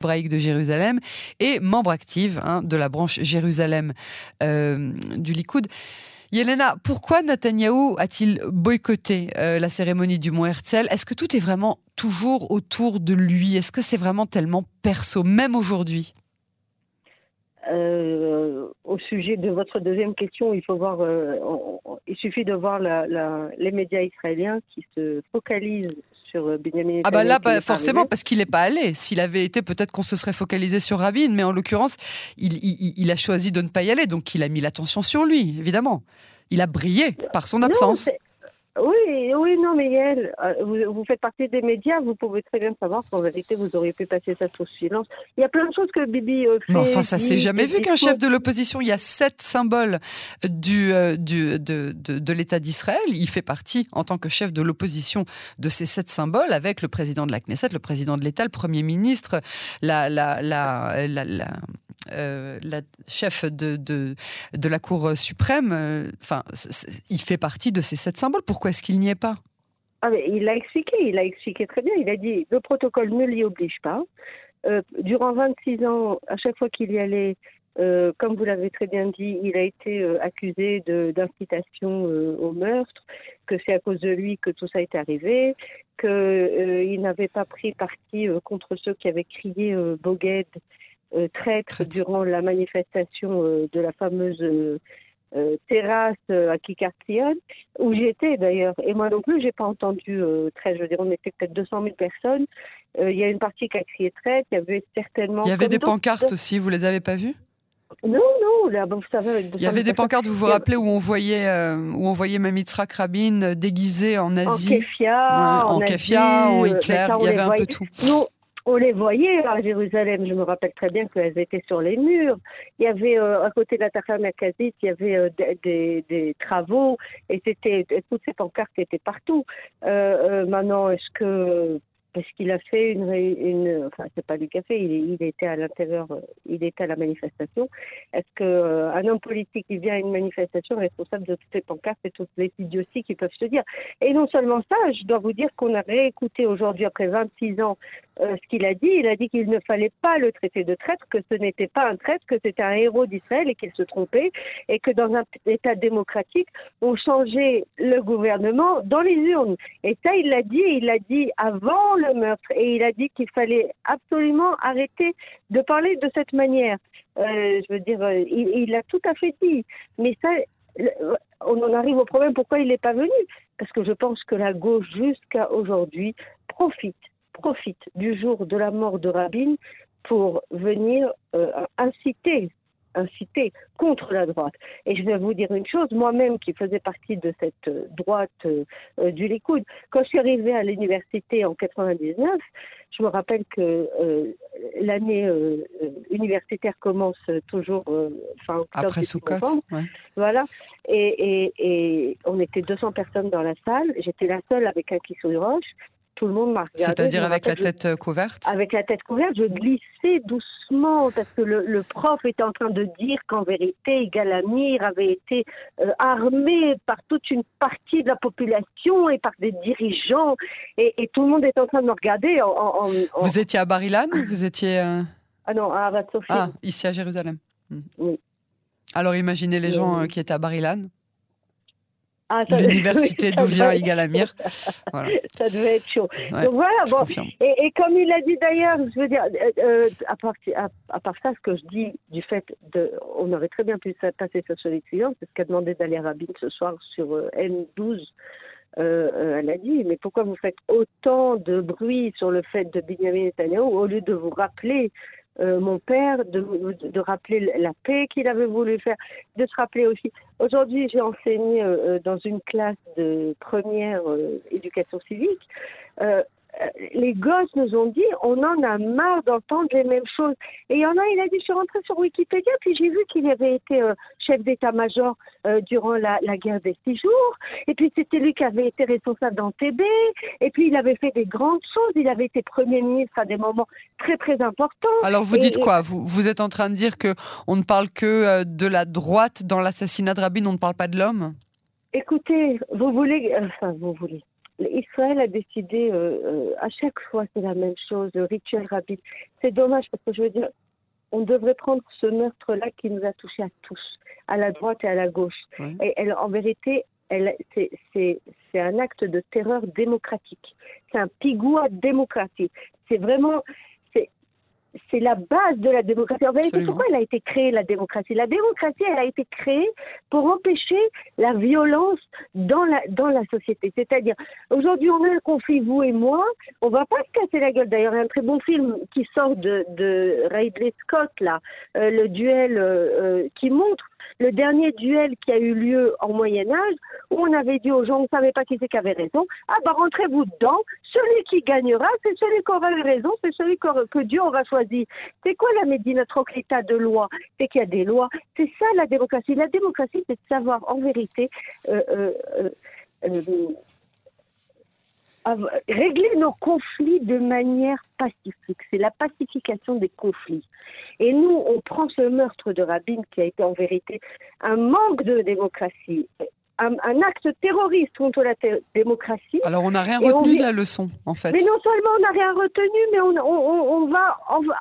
hébraïque de Jérusalem et membre active hein, de la branche Jérusalem euh, du Likoud. Yelena, pourquoi Netanyahou a-t-il boycotté euh, la cérémonie du Mont Herzl? Est-ce que tout est vraiment toujours autour de lui? Est-ce que c'est vraiment tellement perso, même aujourd'hui? Euh, au sujet de votre deuxième question, il faut voir, il suffit de voir les médias israéliens qui se focalisent sur euh, Benjamin Ah bah là, forcément, parce qu'il n'est pas allé. S'il avait été, peut-être qu'on se serait focalisé sur Rabin, mais en l'occurrence, il, a choisi de ne pas y aller, donc il a mis l'attention sur lui, évidemment. Il a brillé par son absence. Oui, oui, non, mais elle, euh, vous, faites partie des médias, vous pouvez très bien savoir qu'en vérité, vous auriez pu passer ça sous silence. Il y a plein de choses que Bibi euh, fait. Enfin, ça s'est jamais vu qu'un chef de l'opposition, il y a sept symboles du, euh, du de, de, l'État d'Israël. Il fait partie, en tant que chef de l'opposition, de ces sept symboles, avec le président de la Knesset, le président de l'État, le Premier ministre, la, la, la, la euh, la chef de, de, la Cour suprême, enfin, il fait partie de ces sept symboles. Pourquoi est-ce qu'il n'y est pas ah, Il l'a expliqué, il l'a expliqué très bien. Il a dit le protocole ne l'y oblige pas. Euh, durant 26 ans, à chaque fois qu'il y allait, comme vous l'avez très bien dit, il a été accusé d'incitation au meurtre, que c'est à cause de lui que tout ça est arrivé, qu'il n'avait pas pris parti contre ceux qui avaient crié Boged euh, traître durant la manifestation euh, de la fameuse euh, terrasse à Kikartion, où j'étais d'ailleurs. Et moi non plus, j'ai pas entendu traître. Je veux dire, on était peut-être 200 000 personnes. Il y a une partie qui a crié traître. Il y avait certainement. Il y avait des pancartes aussi. Vous les avez pas vues? Non, non, là, vous savez. Il y avait des pancartes, vous vous rappelez, où on voyait, où on voyait même Yitzhak Rabin déguisé en Asie. En kefia, en, en en Hitler, il y avait un peu tout. On les voyait à Jérusalem. Je me rappelle très bien qu'elles étaient sur les murs. Il y avait euh, à côté de la Nakazit, il y avait euh, des, travaux et c'était toutes ces pancartes étaient partout. Euh, maintenant, est-ce que parce qu'il a fait une, une enfin c'est pas du café, il, il était à l'intérieur, il était à la manifestation. Est-ce que un homme politique qui vient à une manifestation est responsable de toutes ces pancartes et toutes les idioties qui peuvent se dire? Et non seulement ça, je dois vous dire qu'on a réécouté aujourd'hui après 26 ans euh, ce qu'il a dit. Il a dit qu'il ne fallait pas le traiter de traître, que ce n'était pas un traître, que c'était un héros d'Israël et qu'il se trompait, et que dans un État démocratique, on changeait le gouvernement dans les urnes. Et ça, il l'a dit, il l'a dit avant le meurtre, et il a dit qu'il fallait absolument arrêter de parler de cette manière. Euh, je veux dire, euh, il l'a tout à fait dit. Mais ça, on en arrive au problème pourquoi il n'est pas venu. Parce que je pense que la gauche, jusqu'à aujourd'hui, profite profite du jour de la mort de Rabin pour venir euh, inciter inciter contre la droite. Et je vais vous dire une chose, moi-même qui faisais partie de cette euh, droite euh, du Likoud, quand je suis arrivée à l'université en 99, je me rappelle que l'année universitaire commence toujours fin octobre. Après Soukot, Voilà. Et, et, on était 200 personnes dans la salle. J'étais la seule avec un kissou roche tout le monde m'a regardé. C'est-à-dire avec la tête euh, couverte Avec la tête couverte, je glissais doucement parce que le, prof était en train de dire qu'en vérité, Galamir avait été euh, armé par toute une partie de la population et par des dirigeants et, tout le monde était en train de me regarder. En, Vous étiez à Barilan Vous étiez... Euh, ah non, à Avad Ah, ici à Jérusalem. Oui. Alors imaginez les gens qui étaient à Barilan. Ah, l'université d'où vient Yigal Amir. Ça devait être chaud. Donc voilà, bon. Et, comme il a dit d'ailleurs, je veux dire, euh, euh, à, part, à, part, ça, ce que je dis du fait de. On aurait très bien pu passer ça sur les clients, c'est ce qu'a demandé Dalia Rabin ce soir sur euh, N12. elle a dit, mais pourquoi vous faites autant de bruit sur le fait de Benjamin Netanyahu au lieu de vous rappeler euh, mon père, de, de, rappeler la paix qu'il avait voulu faire, de se rappeler aussi. Aujourd'hui, j'ai enseigné euh, euh, dans une classe de première éducation civique. Euh, les gosses nous ont dit on en a marre d'entendre les mêmes choses. Et il y en a, il a dit je suis rentré sur Wikipédia, puis j'ai vu qu'il avait été euh, chef d'état-major euh, durant la, guerre des six jours, et puis c'était lui qui avait été responsable d'Antébé, et puis il avait fait des grandes choses, il avait été premier ministre à des moments très très importants. Alors vous dites quoi? Vous, vous êtes en train de dire que on ne parle que de la droite dans l'assassinat de Rabin, on ne parle pas de l'homme? Écoutez, vous voulez, enfin vous voulez, Israël a décidé, euh, euh, à chaque fois c'est la même chose, le rituel rapide. C'est dommage parce que je veux dire, on devrait prendre ce meurtre-là qui nous a touchés à tous, à la droite et à la gauche. Et elle, en vérité, c'est un acte de terreur démocratique. C'est un pigou démocratique. C'est vraiment, c'est la base de la démocratie. En vérité, pourquoi elle a été créée, la démocratie? La démocratie, elle a été créée pour empêcher la violence dans la, dans la société. C'est-à-dire, aujourd'hui, on a un conflit, vous et moi, on va pas se casser la gueule. D'ailleurs, il y a un très bon film qui sort de, de Ridley Scott, là, euh, le duel euh, euh, qui montre le dernier duel qui a eu lieu en Moyen Âge, où on avait dit aux gens, on ne savait pas qui c'est qui avait raison, ah bah rentrez-vous dedans, celui qui gagnera, c'est celui qui aura eu raison, c'est celui que Dieu aura choisi. C'est quoi la notre état de loi? C'est qu'il y a des lois. C'est ça la démocratie. La démocratie, c'est de savoir en vérité euh, euh, euh, régler nos conflits de manière pacifique. C'est la pacification des conflits. Et nous, on prend ce meurtre de Rabin qui a été en vérité un manque de démocratie, un, acte terroriste contre la démocratie. Alors on n'a rien retenu de la leçon, en fait. Mais non seulement on n'a rien retenu, mais on, on, on va... On va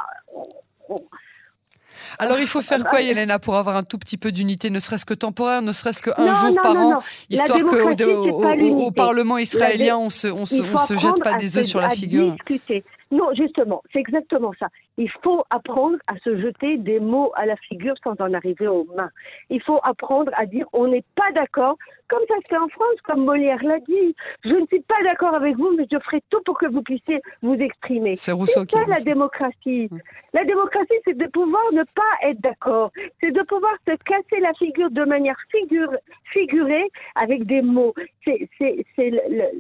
alors il faut faire quoi, Yelena, pour avoir un tout petit peu d'unité, ne serait-ce que temporaire, ne serait-ce qu'un jour par an, histoire qu'au au, Parlement israélien, on se, on se, on se jette pas des œufs sur la figure. discuter. Non, justement, c'est exactement ça. Il faut apprendre à se jeter des mots à la figure sans en arriver aux mains. Il faut apprendre à dire on n'est pas d'accord, comme ça se fait en France, comme Molière l'a dit. Je ne suis pas d'accord avec vous, mais je ferai tout pour que vous puissiez vous exprimer. C'est ça la démocratie. La démocratie, c'est de pouvoir ne pas être d'accord. C'est de pouvoir se casser la figure de manière figurée avec des mots. C'est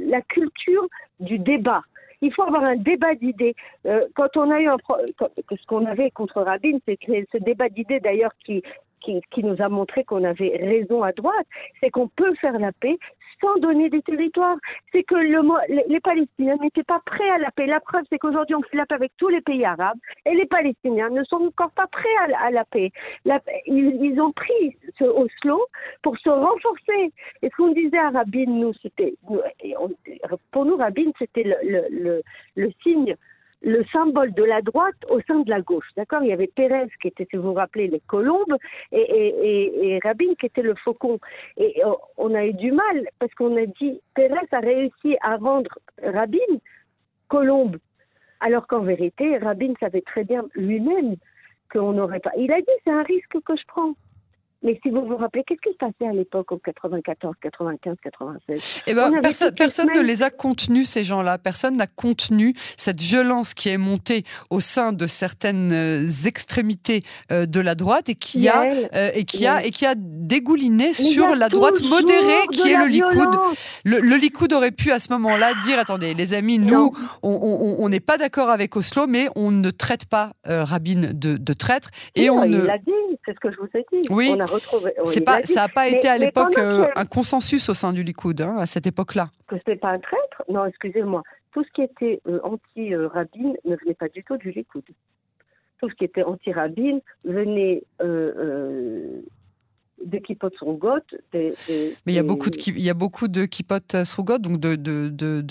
la culture du débat. Il faut avoir un débat d'idées. Euh, quand on a eu un ce qu'on avait contre Rabin, c'est ce débat d'idées d'ailleurs qui, qui, qui, nous a montré qu'on avait raison à droite, c'est qu'on peut faire la paix sans donner des territoires. C'est que le, les Palestiniens n'étaient pas prêts à la paix. La preuve, c'est qu'aujourd'hui, on fait la paix avec tous les pays arabes et les Palestiniens ne sont encore pas prêts à, la paix. ils, ont pris Oslo pour se renforcer. Et ce qu'on disait à Rabin, nous, c'était, pour nous, Rabin, c'était le signe le symbole de la droite au sein de la gauche. D'accord? Il y avait Pérez qui était, si vous vous rappelez, les colombes et, et, et, Rabin qui était le faucon. Et euh, on a eu du mal parce qu'on a dit Pérez a réussi à rendre Rabin colombe. Alors qu'en vérité, Rabin savait très bien lui-même qu'on n'aurait pas. Il a dit c'est un risque que je prends. Mais si vous vous rappelez, qu'est-ce qui se passait à l'époque en 94, 95, 96 eh ben, Personne, ne les a contenus, ces gens-là. Personne n'a contenu cette violence qui est montée au sein de certaines euh, extrémités euh, de la droite et qui, a, euh, et qui, a, et qui a dégouliné sur la droite modérée qui est le Likoud. Le, le, Likoud aurait pu à ce moment-là dire attendez, les amis, nous, on n'est pas d'accord avec Oslo, mais on ne traite pas Rabin de, de traître. Et on il l'a dit, c'est ce que je vous ai dit. Oui, c'est pas, ça n'a pas été à l'époque euh, un consensus au sein du Likoud, hein, à cette époque-là. Que ce n'était pas un traître Non, excusez-moi. Tout ce qui était euh, anti-Rabin ne venait pas du tout du Likoud. Tout ce qui était anti-Rabin venait euh, de Kipot mais il y a beaucoup de, il y a beaucoup de Kipot donc de, de, de,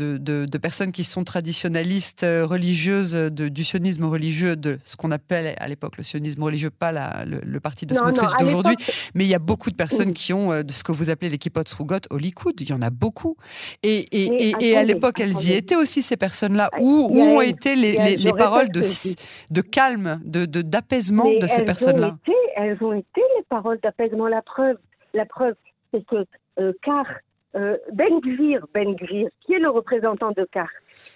de, personnes qui sont traditionnalistes euh, religieuses du sionisme religieux, de ce qu'on appelle à l'époque le sionisme religieux, pas la, le, parti de Smotrich d'aujourd'hui. Mais il y a beaucoup de personnes qui ont euh, de ce que vous appelez les Kipot Srugot au Likoud. Il y en a beaucoup. Et, et, et, à l'époque, elles y étaient aussi, ces personnes-là. Où, où ont été les, les, paroles de, de calme, d'apaisement de, de, ces personnes-là? Elles ont été les paroles d'apaisement. La preuve, la preuve, c'est que euh, car euh, Ben Gvir, Ben Gvir, qui est le représentant de Car,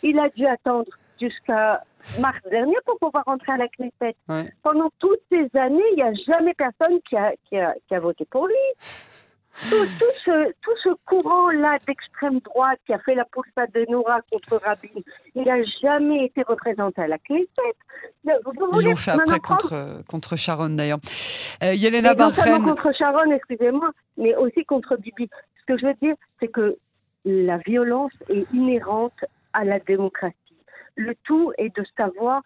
il a dû attendre jusqu'à mars dernier pour pouvoir rentrer à la Knesset. Pendant toutes ces années, il n'y a jamais personne qui a, qui a, qui a voté pour lui. Tout, ce, tout ce courant-là d'extrême droite qui a fait la poussa de Noura contre Rabin, il n'a jamais été représenté à la Knesset. Ils l'ont fait après contre, contre Sharon d'ailleurs. Euh, Yelena Non seulement contre Sharon, excusez-moi, mais aussi contre Bibi. Ce que je veux dire, c'est que la violence est inhérente à la démocratie. Le tout est de savoir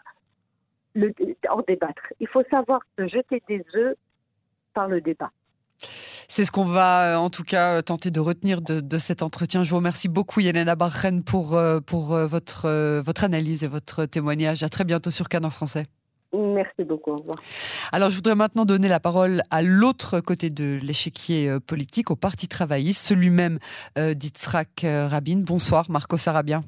en débattre. Il faut savoir se jeter des œufs par le débat. C'est ce qu'on va en tout cas tenter de retenir de, cet entretien. Je vous remercie beaucoup Yelena Barren pour, pour votre, votre analyse et votre témoignage. À très bientôt sur Canon Français. Merci beaucoup. Au revoir. Alors, je voudrais maintenant donner la parole à l'autre côté de l'échiquier politique, au Parti travailliste, celui même d'Itzrak Rabin. Bonsoir, Marco Sarabia.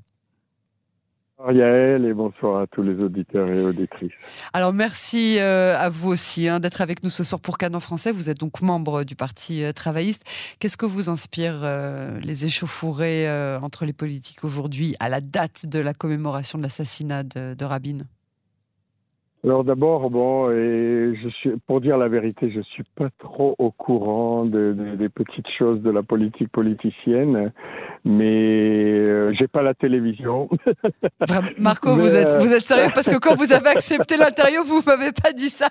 Bonsoir Yael et bonsoir à tous les auditeurs et auditrices. Alors merci euh, à vous aussi hein, d'être avec nous ce soir pour Canon Français. Vous êtes donc membre du Parti euh, travailliste. Qu'est-ce que vous inspire euh, les échauffourées entre les politiques aujourd'hui à la date de la commémoration de l'assassinat de, de Rabin? Alors d'abord, bon, et je suis, pour dire la vérité, je suis pas trop au courant des petites choses de la politique politicienne, mais euh, j'ai pas la télévision. Marco, vous êtes, vous êtes sérieux? Parce que quand vous avez accepté l'interview, vous m'avez pas dit ça.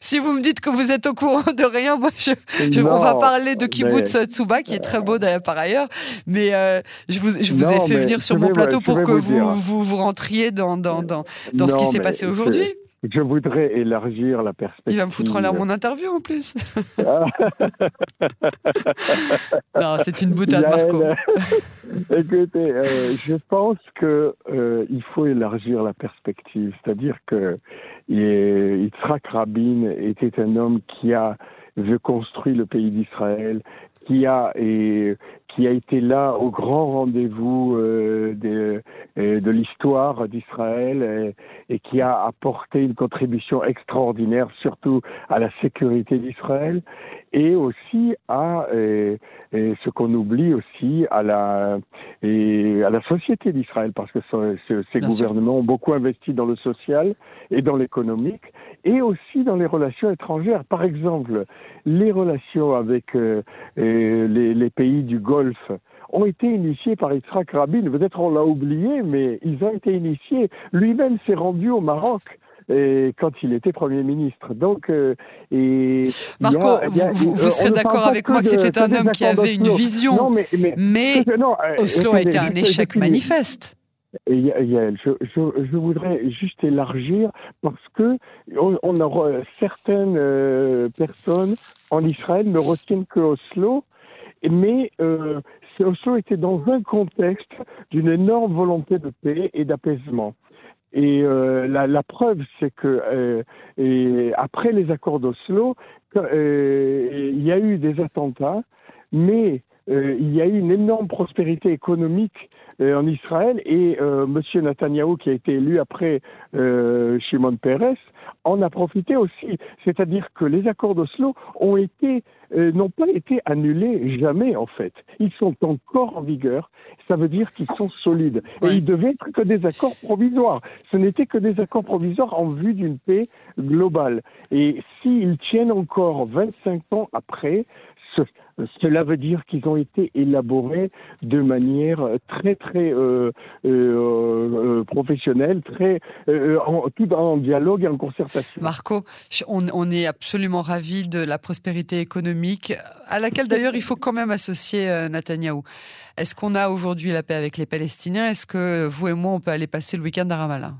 Si vous me dites que vous êtes au courant de rien, moi, je, on va parler de Kibbutz Tsuba, qui est très beau d'ailleurs par ailleurs. Mais euh, je vous, je vous ai fait venir sur mon plateau pour que vous, vous, vous, rentriez dans, dans, dans, dans ce qui s'est passé aujourd'hui. Je voudrais élargir la perspective. Il va me foutre en l'air mon interview en plus. non, c'est une boutade, Marco. Écoutez, euh, je pense que euh, il faut élargir la perspective. C'est-à-dire que Yitzhak Rabin était un homme qui a construit le pays d'Israël, qui a et qui a été là au grand rendez-vous euh, de, euh, de l'histoire d'Israël et, et, qui a apporté une contribution extraordinaire, surtout à la sécurité d'Israël et aussi à et, et ce qu'on oublie aussi à la et à la société d'Israël parce que ces gouvernements ont beaucoup investi dans le social et dans l'économique et aussi dans les relations étrangères. Par exemple, les relations avec euh, les, les, pays du Golfe ont été initiées par Yitzhak Rabin. Peut-être on l'a oublié, mais ils ont été initiés. Lui-même s'est rendu au Maroc et quand il était Premier ministre. Donc, euh, et Marco, vous, vous, serez d'accord avec moi que c'était un homme qui avait une vision, non, mais, mais, mais non, euh, Oslo a été un échec manifeste. Et Yael, je, je, je, voudrais juste élargir parce que on, a certaines euh, personnes en Israël ne retiennent que Oslo, mais euh, Oslo était dans un contexte d'une énorme volonté de paix et d'apaisement. Et euh, la, la, preuve, c'est que après les accords d'Oslo, il y a eu des attentats, mais euh, il y a eu une énorme prospérité économique euh, en Israël et euh, Monsieur Netanyahou, qui a été élu après Shimon Peres, en a profité aussi. C'est-à-dire que les accords d'Oslo ont été n'ont pas été annulés jamais en fait. Ils sont encore en vigueur. Ça veut dire qu'ils sont solides. Et ils devaient être que des accords provisoires. Ce n'était que des accords provisoires en vue d'une paix globale. Et s'ils tiennent encore 25 ans après, cela veut dire qu'ils ont été élaborés de manière très très euh, euh, euh professionnelle, très euh, en, tout en dialogue et en concertation. Marco, on, est absolument ravis de la prospérité économique, à laquelle d'ailleurs il faut quand même associer Netanyahou. Est-ce qu'on a aujourd'hui la paix avec les Palestiniens? Est-ce que vous et moi on peut aller passer le week-end à Ramallah?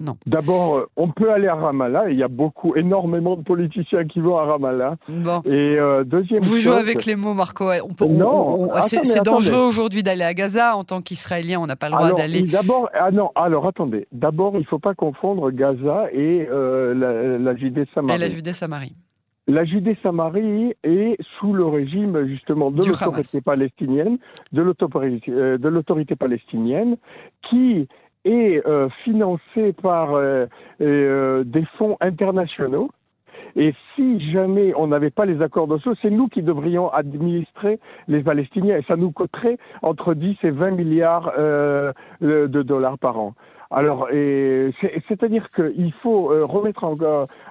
Non. D'abord, euh, on peut aller à Ramallah. Il y a beaucoup, énormément de politiciens qui vont à Ramallah. Bon. Et euh, deuxième. Vous jouez avec les mots, Marco. non. C'est dangereux aujourd'hui d'aller à Gaza en tant qu'Israélien. On n'a pas le droit d'aller. D'abord, ah non. Alors attendez. D'abord, il ne faut pas confondre Gaza et euh, la, la Judée-Samarie. Et la Judée-Samarie. La Judée-Samarie est sous le régime justement de l'autorité palestinienne, de l'autorité palestinienne, qui est euh, financé par euh, euh, des fonds internationaux. Et si jamais on n'avait pas les accords d'Oslo, c'est nous qui devrions administrer les Palestiniens. Et ça nous coûterait entre 10 et 20 milliards de dollars par an. Alors, c'est-à-dire qu'il faut remettre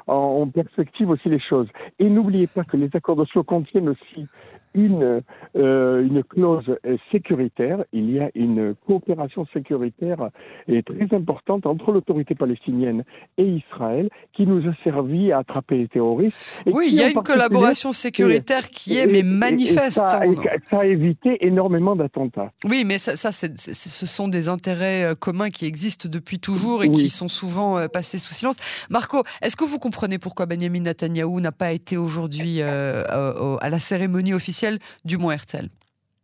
en, perspective aussi les choses. Et n'oubliez pas que les accords d'Oslo contiennent aussi une, euh, une clause sécuritaire, il y a une coopération sécuritaire et très importante entre l'autorité palestinienne et Israël qui nous a servi à attraper les terroristes. oui, il y a une collaboration sécuritaire qui est mais manifeste. ça, a, évité énormément d'attentats. Oui, mais ça, ça ce sont des intérêts euh, communs qui existent depuis toujours et qui sont souvent euh, passés sous silence. Marco, est-ce que vous comprenez pourquoi Benjamin Netanyahou n'a pas été aujourd'hui à la cérémonie officielle du Mont Herzl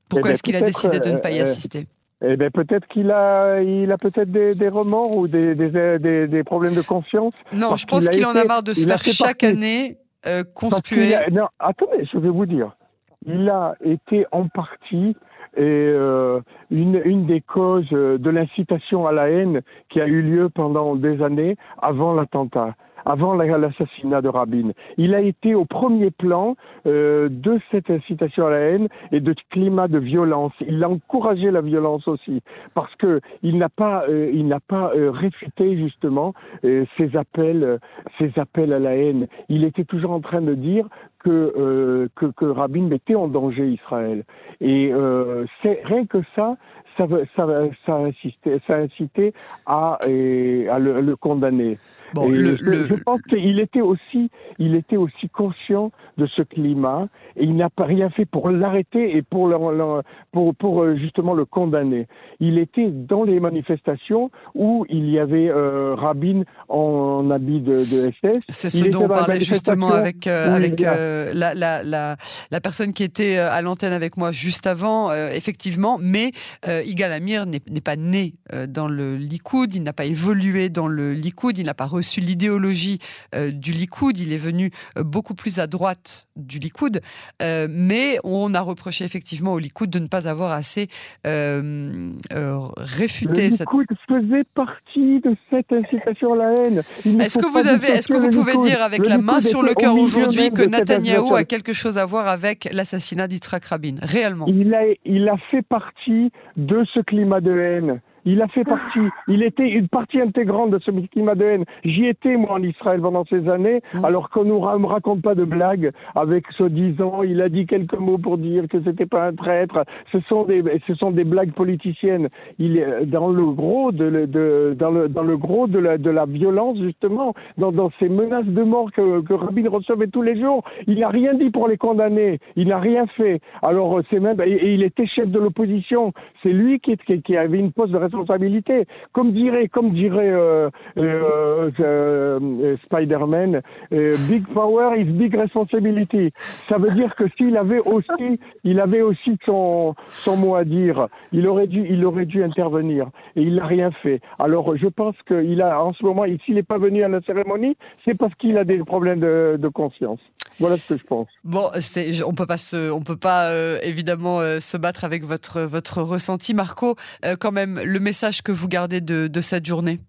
Pourquoi eh ben, est-ce qu'il a décidé de ne pas y assister? eh ben, peut-être qu'il a, il a peut-être des, remords ou des, des, des, problèmes de conscience. Non, je pense qu'il en a marre de se faire chaque année euh, conspuer. non, attendez, je vais vous dire. Il a été en partie et euh, une, une des causes de l'incitation à la haine qui a eu lieu pendant des années avant l'attentat avant l'assassinat de Rabin. Il a été au premier plan euh, de cette incitation à la haine et de climat de violence. Il a encouragé la violence aussi parce que il n'a pas, euh, il n'a pas euh, réfuté justement euh, ces appels, ces appels à la haine. Il était toujours en train de dire que, que, que Rabin mettait en danger Israël. Et c'est rien que ça, ça, ça, ça, incité, incité à, à le condamner je, pense qu'il était aussi, il était aussi conscient de ce climat et il n'a pas rien fait pour l'arrêter et pour, pour, pour, euh, justement le condamner. Il était dans les manifestations où il y avait euh, Rabin en, habit de, SS. C'est ce dont on parlait justement avec, euh, avec la, la, la, la, personne qui était à l'antenne avec moi juste avant, effectivement, mais Igal Amir n'est pas né dans le Likoud, il n'a pas évolué dans le Likoud, il n'a pas reçu reçu l'idéologie euh, du Likoud, il est venu euh, beaucoup plus à droite du Likoud, euh, mais on a reproché effectivement au Likoud de ne pas avoir assez réfuté le Likoud faisait partie de cette incitation à la haine. Est-ce que vous avez, est-ce que vous pouvez dire avec la main sur le cœur aujourd'hui que Netanyahou a quelque chose à voir avec l'assassinat d'Itrak Rabin, réellement? Il a, il a fait partie de ce climat de haine. Il a fait partie, il était une partie intégrante de ce climat de haine. J'y étais, moi, en Israël pendant ces années, mm. alors qu'on ne me raconte pas de blagues avec ce disant, il a dit quelques mots pour dire que c'était pas un traître. Ce sont des, ce sont des blagues politiciennes. Il est dans le gros de, de dans le, dans le gros de la, de la violence, justement, dans, dans ces menaces de mort que, que Rabin recevait tous les jours. Il n'a rien dit pour les condamner. Il n'a rien fait. Alors, c'est même, et, il était chef de l'opposition. C'est lui qui, qui, qui avait une poste de responsabilité. Comme dirait, comme dirait euh, euh, euh, Spider-Man, big power is big responsibility. Ça veut dire que s'il avait aussi, il avait aussi son, son mot à dire, il aurait dû, il aurait dû intervenir et il n'a rien fait. Alors je pense qu'il a, en ce moment, s'il n'est pas venu à la cérémonie, c'est parce qu'il a des problèmes de, de conscience. Voilà ce que je pense. Bon, on peut pas se, on peut pas évidemment se battre avec votre votre ressenti, Marco. quand même, le message que vous gardez de, cette journée?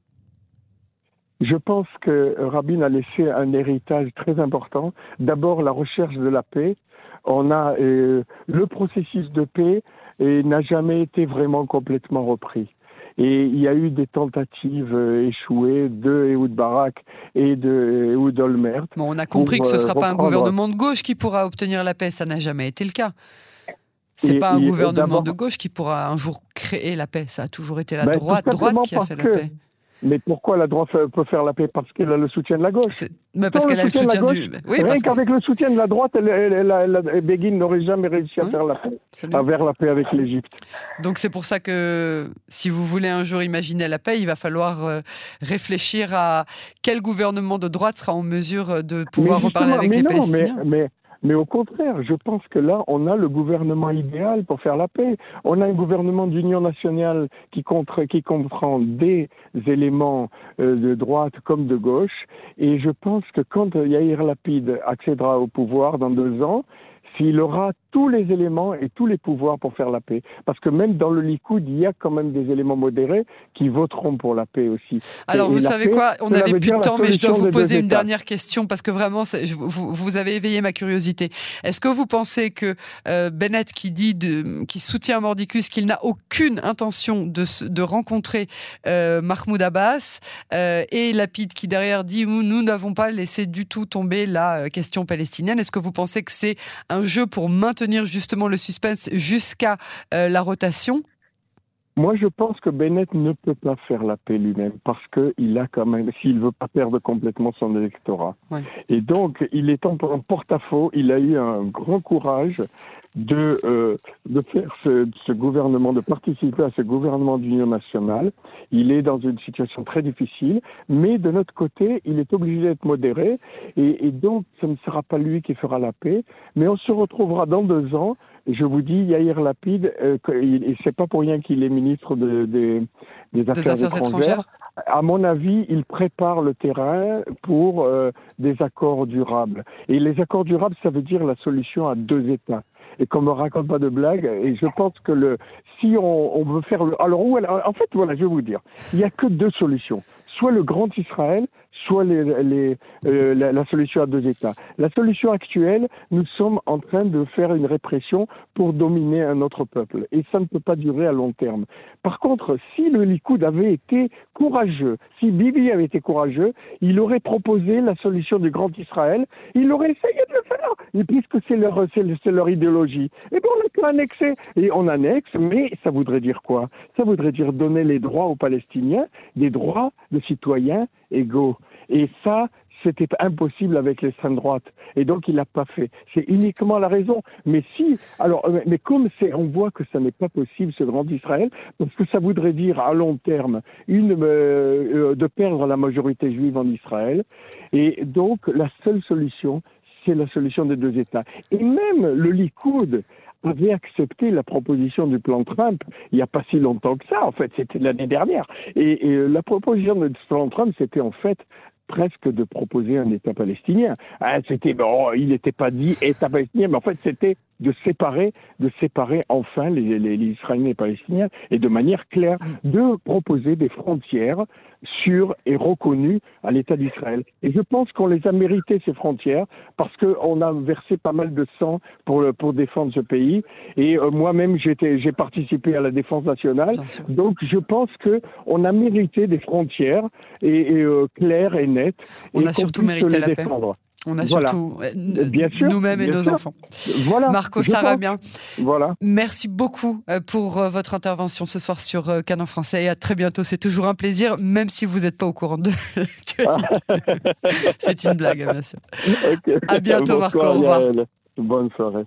Je pense que Rabin a laissé un héritage très important. D'abord, la recherche de la paix. On a euh, le processus de paix et n'a jamais été vraiment complètement repris. Et il y a eu des tentatives euh, échouées de Ehud Barak et de Ehud Olmert. Bon, on a compris que ce ne sera pas un gouvernement de gauche qui pourra obtenir la paix. Ça n'a jamais été le cas. C'est pas un gouvernement de gauche qui pourra un jour créer la paix. Ça a toujours été la ben, droite, droite qui a fait la paix. Mais pourquoi la droite peut faire la paix? Parce qu'elle a le soutien de la gauche. Mais parce qu'elle a le soutien, du. Oui, rien qu'avec le soutien de la droite, elle, Begin n'aurait jamais réussi à faire la paix, à faire la paix avec l'Égypte. Donc c'est pour ça que si vous voulez un jour imaginer la paix, il va falloir euh, réfléchir à quel gouvernement de droite sera en mesure de pouvoir reparler avec les Palestiniens. mais mais au contraire, je pense que là, on a le gouvernement idéal pour faire la paix. On a un gouvernement d'union nationale qui, qui comprend des éléments euh, de droite comme de gauche. Et je pense que quand Yair Lapid accédera au pouvoir dans deux ans, s'il aura tous les éléments et tous les pouvoirs pour faire la paix. Parce que même dans le Likoud, il y a quand même des éléments modérés qui voteront pour la paix aussi. Alors, vous savez quoi? On n'avait plus de temps, mais je dois vous poser une dernière question parce que vraiment, vous, vous, avez éveillé ma curiosité. Est-ce que vous pensez que euh, Bennett, qui dit, de, qui soutient Mordicus, qu'il n'a aucune intention de, de rencontrer euh, Mahmoud Abbas, euh, et Lapide qui derrière dit nous n'avons pas laissé du tout tomber la question palestinienne, est-ce que vous pensez que c'est un jeu pour maintenir justement le suspense jusqu'à la rotation? Moi, je pense que Bennett ne peut pas faire la paix lui-même parce qu'il a quand même, s'il veut pas perdre complètement son électorat. Et donc, il est en, porte-à-faux. Il a eu un grand courage de, euh, de faire ce, ce, gouvernement, de participer à ce gouvernement d'union nationale. Il est dans une situation très difficile, mais de notre côté, il est obligé d'être modéré, et, et donc ce ne sera pas lui qui fera la paix, mais on se retrouvera dans deux ans je vous dis, Yair Lapide, euh, c'est pas pour rien qu'il est ministre de, des, Affaires, étrangères. À mon avis, il prépare le terrain pour euh, des accords durables. Et les accords durables, ça veut dire la solution à deux États. Et qu'on me raconte pas de blague, et je pense que le, si on, on veut faire le, alors en fait, voilà, je vais vous dire, il y a que deux solutions. Soit le grand Israël, soit les, les, euh, la, la, solution à deux États. La solution actuelle, nous sommes en train de faire une répression pour dominer un autre peuple. Et ça ne peut pas durer à long terme. Par contre, si le Likoud avait été courageux, si Bibi avait été courageux, il aurait proposé la solution du Grand Israël, il aurait essayé de le faire, et puisque c'est leur, c'est leur idéologie. Et bon, on a pu annexer. Et on annexe, mais ça voudrait dire quoi? Ça voudrait dire donner les droits aux Palestiniens, des droits de citoyens égaux. Et ça, c'était impossible avec l'extrême droite. Et donc, il l'a pas fait. C'est uniquement la raison. Mais si, alors, euh, mais comme on voit que ça n'est pas possible, ce grand Israël, parce que ça voudrait dire à long terme une, euh, euh, de perdre la majorité juive en Israël. Et donc, la seule solution, c'est la solution des deux États. Et même le Likoud avait accepté la proposition du plan Trump il n'y a pas si longtemps que ça, en fait, c'était l'année dernière. Et, et, la proposition du plan Trump, c'était en fait presque de proposer un État palestinien. Ah, c'était bon, il n'était pas dit État palestinien, mais en fait c'était de séparer, de séparer enfin les, les, Israéliens et les Palestiniens et de manière claire de proposer des frontières sûres et reconnues à l'État d'Israël. Et je pense qu'on les a méritées ces frontières parce qu'on a versé pas mal de sang pour pour défendre ce pays. Et euh, moi-même j'étais j'ai participé à la défense nationale, donc je pense que on a mérité des frontières et, euh, claires et nettes. On a surtout mérité la défendre. paix. On a surtout euh, nous-mêmes et nos enfants. Voilà. Marco bien. Voilà. Merci beaucoup euh, pour euh, votre intervention ce soir sur Canon Français et à très bientôt. C'est toujours un plaisir, même si vous n'êtes pas au courant de. C'est une blague, bien sûr. À bientôt, Marco. Au revoir. Bonne soirée.